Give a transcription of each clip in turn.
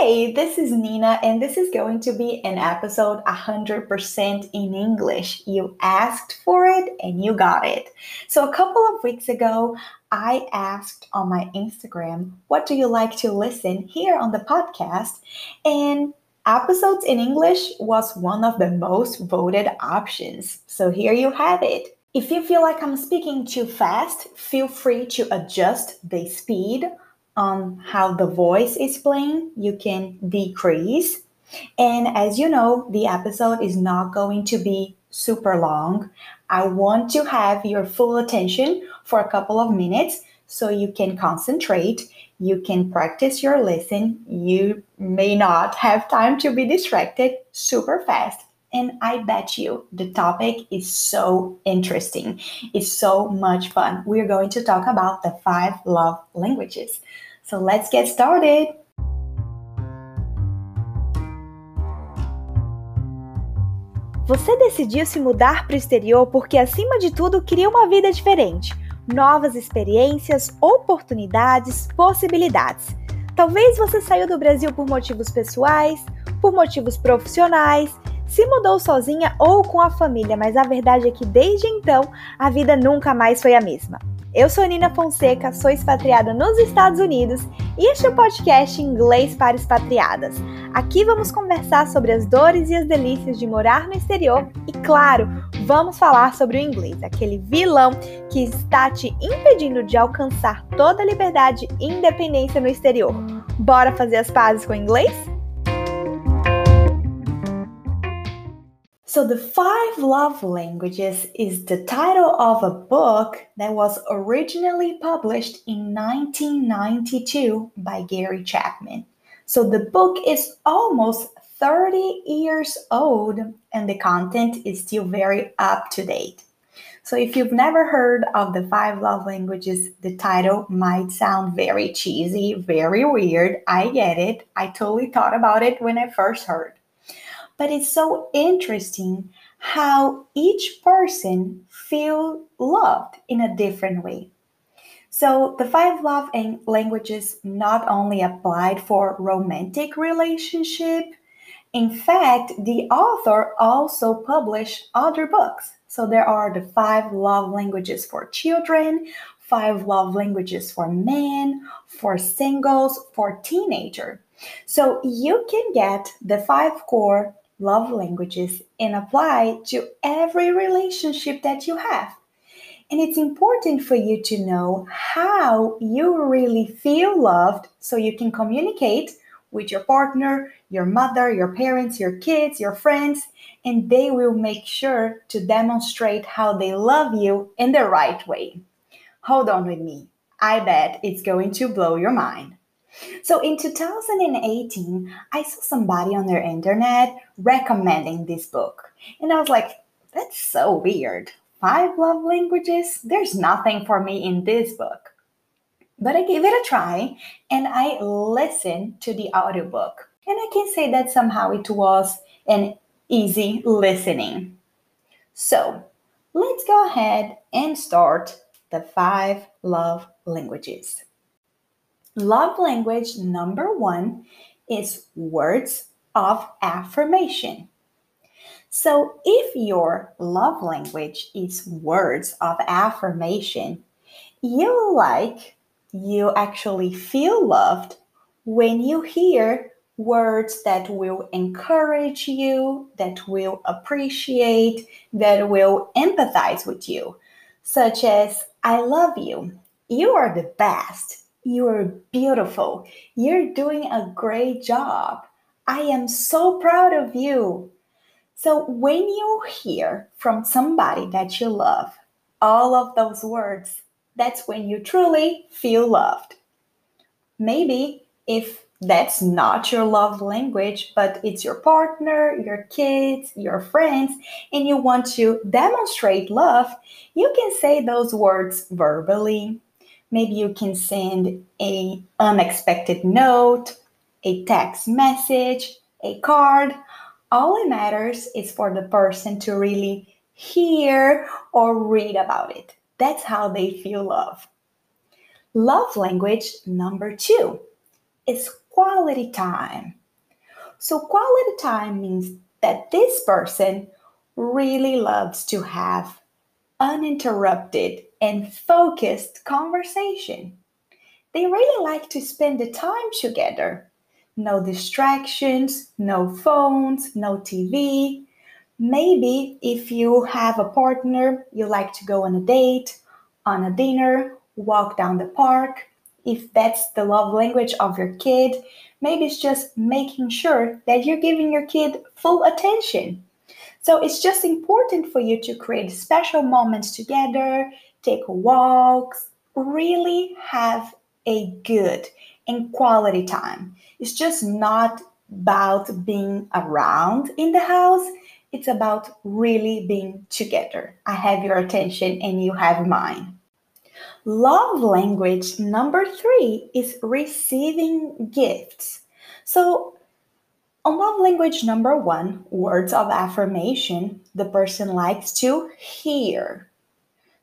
Hey, this is Nina, and this is going to be an episode 100% in English. You asked for it and you got it. So, a couple of weeks ago, I asked on my Instagram, What do you like to listen here on the podcast? And episodes in English was one of the most voted options. So, here you have it. If you feel like I'm speaking too fast, feel free to adjust the speed on how the voice is playing, you can decrease. And as you know, the episode is not going to be super long. I want to have your full attention for a couple of minutes so you can concentrate, you can practice your listen. You may not have time to be distracted super fast. And I bet you the topic is so interesting. It's so much fun. We're going to talk about the five love languages. So let's get started. Você decidiu se mudar para o exterior porque, acima de tudo, queria uma vida diferente, novas experiências, oportunidades, possibilidades. Talvez você saiu do Brasil por motivos pessoais, por motivos profissionais, se mudou sozinha ou com a família, mas a verdade é que desde então a vida nunca mais foi a mesma. Eu sou Nina Fonseca, sou expatriada nos Estados Unidos e este é o podcast Inglês para Expatriadas. Aqui vamos conversar sobre as dores e as delícias de morar no exterior e, claro, vamos falar sobre o inglês, aquele vilão que está te impedindo de alcançar toda a liberdade e independência no exterior. Bora fazer as pazes com o inglês? So, The Five Love Languages is the title of a book that was originally published in 1992 by Gary Chapman. So, the book is almost 30 years old and the content is still very up to date. So, if you've never heard of the five love languages, the title might sound very cheesy, very weird. I get it. I totally thought about it when I first heard. But it's so interesting how each person feel loved in a different way. So the five love languages not only applied for romantic relationship, in fact, the author also published other books. So there are the five love languages for children, five love languages for men, for singles, for teenager. So you can get the five core love languages and apply to every relationship that you have. And it's important for you to know how you really feel loved so you can communicate with your partner, your mother, your parents, your kids, your friends, and they will make sure to demonstrate how they love you in the right way. Hold on with me. I bet it's going to blow your mind. So in 2018, I saw somebody on their internet recommending this book. And I was like, that's so weird. Five love languages? There's nothing for me in this book. But I gave it a try and I listened to the audiobook. And I can say that somehow it was an easy listening. So let's go ahead and start the five love languages. Love language number one is words of affirmation. So, if your love language is words of affirmation, you like, you actually feel loved when you hear words that will encourage you, that will appreciate, that will empathize with you, such as, I love you, you are the best, you're beautiful. You're doing a great job. I am so proud of you. So, when you hear from somebody that you love all of those words, that's when you truly feel loved. Maybe if that's not your love language, but it's your partner, your kids, your friends, and you want to demonstrate love, you can say those words verbally, Maybe you can send a unexpected note, a text message, a card. All it matters is for the person to really hear or read about it. That's how they feel love. Love language number two is quality time. So, quality time means that this person really loves to have uninterrupted and focused conversation. They really like to spend the time together. No distractions, no phones, no TV. Maybe if you have a partner, you like to go on a date, on a dinner, walk down the park. If that's the love language of your kid, maybe it's just making sure that you're giving your kid full attention. So it's just important for you to create special moments together, take walks, really have a good and quality time. It's just not about being around in the house, it's about really being together. I have your attention and you have mine. Love language number three is receiving gifts. So, on love language number one, words of affirmation, the person likes to hear.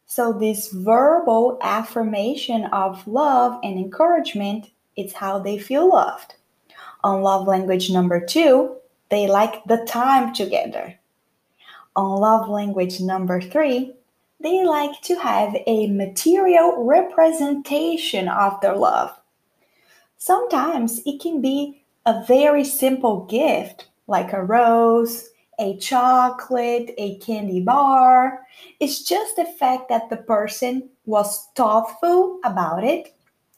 So, this verbal affirmation of love and encouragement is how they feel loved. On love language number two, they like the time together. On love language number three, they like to have a material representation of their love. Sometimes it can be a very simple gift, like a rose, a chocolate, a candy bar. It's just the fact that the person was thoughtful about it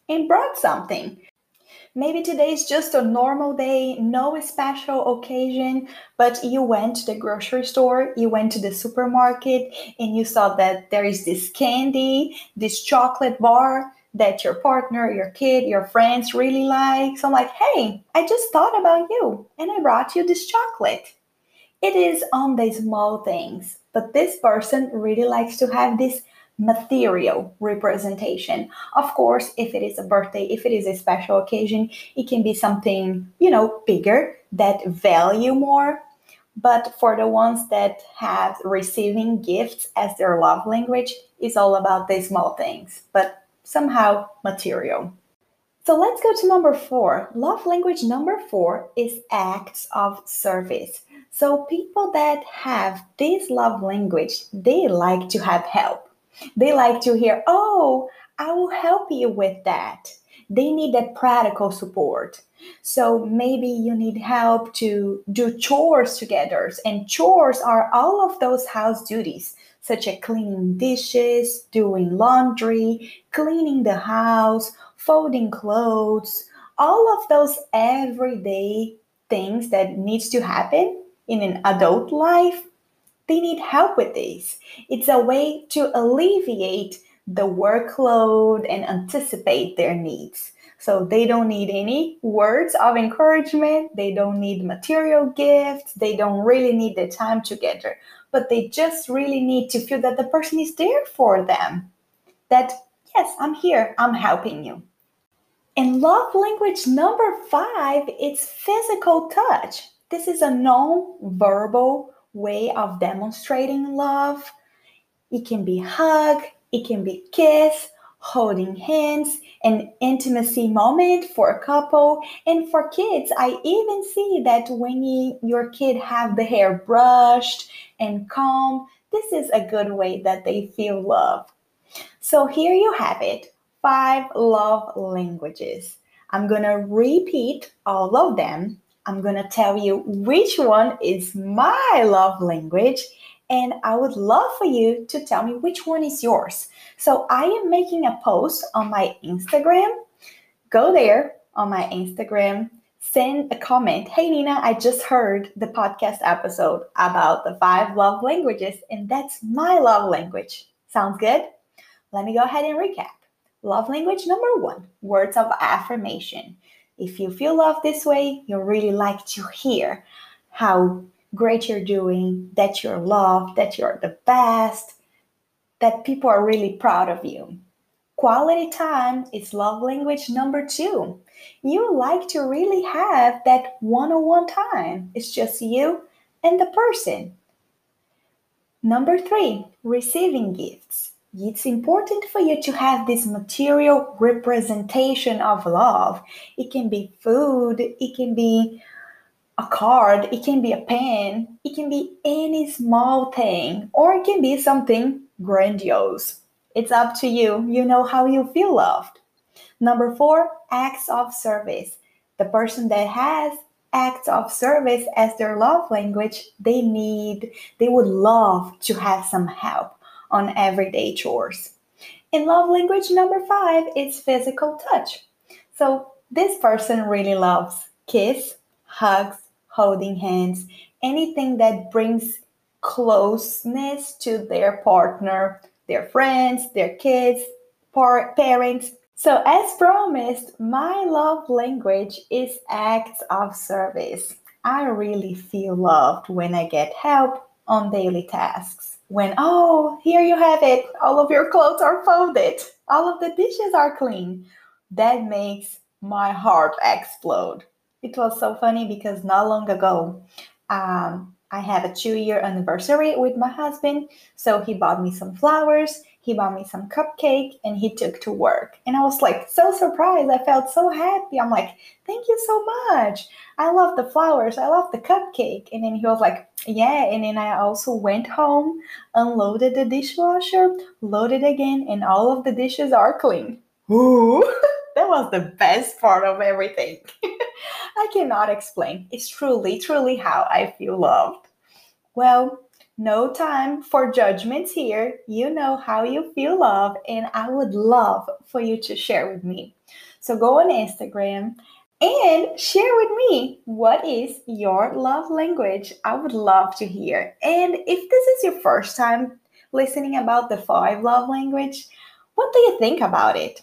and brought something. Maybe today is just a normal day, no special occasion, but you went to the grocery store, you went to the supermarket, and you saw that there is this candy, this chocolate bar that your partner, your kid, your friends really like. So I'm like, hey, I just thought about you and I brought you this chocolate. It is on the small things, but this person really likes to have this material representation. Of course, if it is a birthday, if it is a special occasion, it can be something, you know, bigger that value more. But for the ones that have receiving gifts as their love language, it's all about the small things, but somehow material. So let's go to number four. Love language number four is acts of service. So people that have this love language, they like to have help they like to hear, oh, I will help you with that. They need that practical support. So maybe you need help to do chores together. And chores are all of those house duties, such as cleaning dishes, doing laundry, cleaning the house, folding clothes, all of those everyday things that needs to happen in an adult life they need help with this. It's a way to alleviate the workload and anticipate their needs. So they don't need any words of encouragement, they don't need material gifts, they don't really need the time together, but they just really need to feel that the person is there for them. That, yes, I'm here, I'm helping you. And love language number five is physical touch. This is a non verbal way of demonstrating love. It can be hug, it can be kiss, holding hands, an intimacy moment for a couple. And for kids, I even see that when you, your kid have the hair brushed and combed, this is a good way that they feel love. So here you have it, five love languages. I'm going to repeat all of them I'm going to tell you which one is my love language, and I would love for you to tell me which one is yours. So I am making a post on my Instagram. Go there on my Instagram, send a comment. Hey, Nina, I just heard the podcast episode about the five love languages, and that's my love language. Sounds good? Let me go ahead and recap. Love language number one words of affirmation. If you feel loved this way, you really like to hear how great you're doing, that you're loved, that you're the best, that people are really proud of you. Quality time is love language number two. You like to really have that one on one time. It's just you and the person. Number three, receiving gifts. It's important for you to have this material representation of love. It can be food, it can be a card, it can be a pen, it can be any small thing, or it can be something grandiose. It's up to you. You know how you feel loved. Number four, acts of service. The person that has acts of service as their love language, they need, they would love to have some help on everyday chores. In love language number five is physical touch. So this person really loves kiss, hugs, holding hands, anything that brings closeness to their partner, their friends, their kids, par- parents. So, as promised, my love language is acts of service. I really feel loved when I get help on daily tasks. When, oh, here you have it, all of your clothes are folded, all of the dishes are clean. That makes my heart explode. It was so funny because not long ago, um, I have a two year anniversary with my husband. So he bought me some flowers, he bought me some cupcake, and he took to work. And I was like so surprised. I felt so happy. I'm like, thank you so much. I love the flowers. I love the cupcake. And then he was like, yeah. And then I also went home, unloaded the dishwasher, loaded again, and all of the dishes are clean. Ooh, that was the best part of everything. I cannot explain. It's truly, truly how I feel loved. Well, no time for judgments here. You know how you feel loved, and I would love for you to share with me. So go on Instagram and share with me what is your love language. I would love to hear. And if this is your first time listening about the five love language, what do you think about it?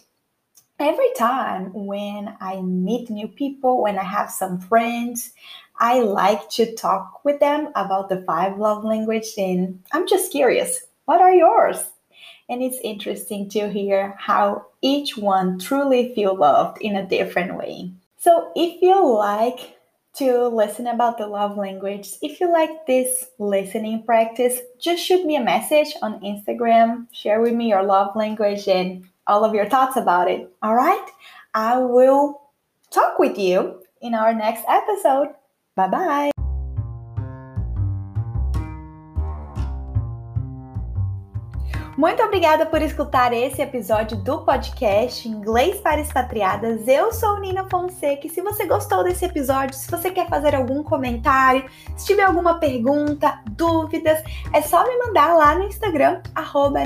every time when I meet new people, when I have some friends, I like to talk with them about the five love language and I'm just curious, what are yours? And it's interesting to hear how each one truly feel loved in a different way. So if you like to listen about the love language, if you like this listening practice, just shoot me a message on Instagram, share with me your love language and all of your thoughts about it. All right? I will talk with you in our next episode. Bye bye. Muito obrigada por escutar esse episódio do podcast Inglês para Expatriadas. Eu sou Nina Fonseca e se você gostou desse episódio, se você quer fazer algum comentário, se tiver alguma pergunta, dúvidas, é só me mandar lá no Instagram, arroba.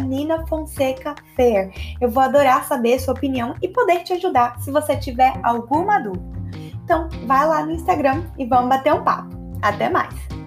Eu vou adorar saber sua opinião e poder te ajudar se você tiver alguma dúvida. Então, vai lá no Instagram e vamos bater um papo. Até mais!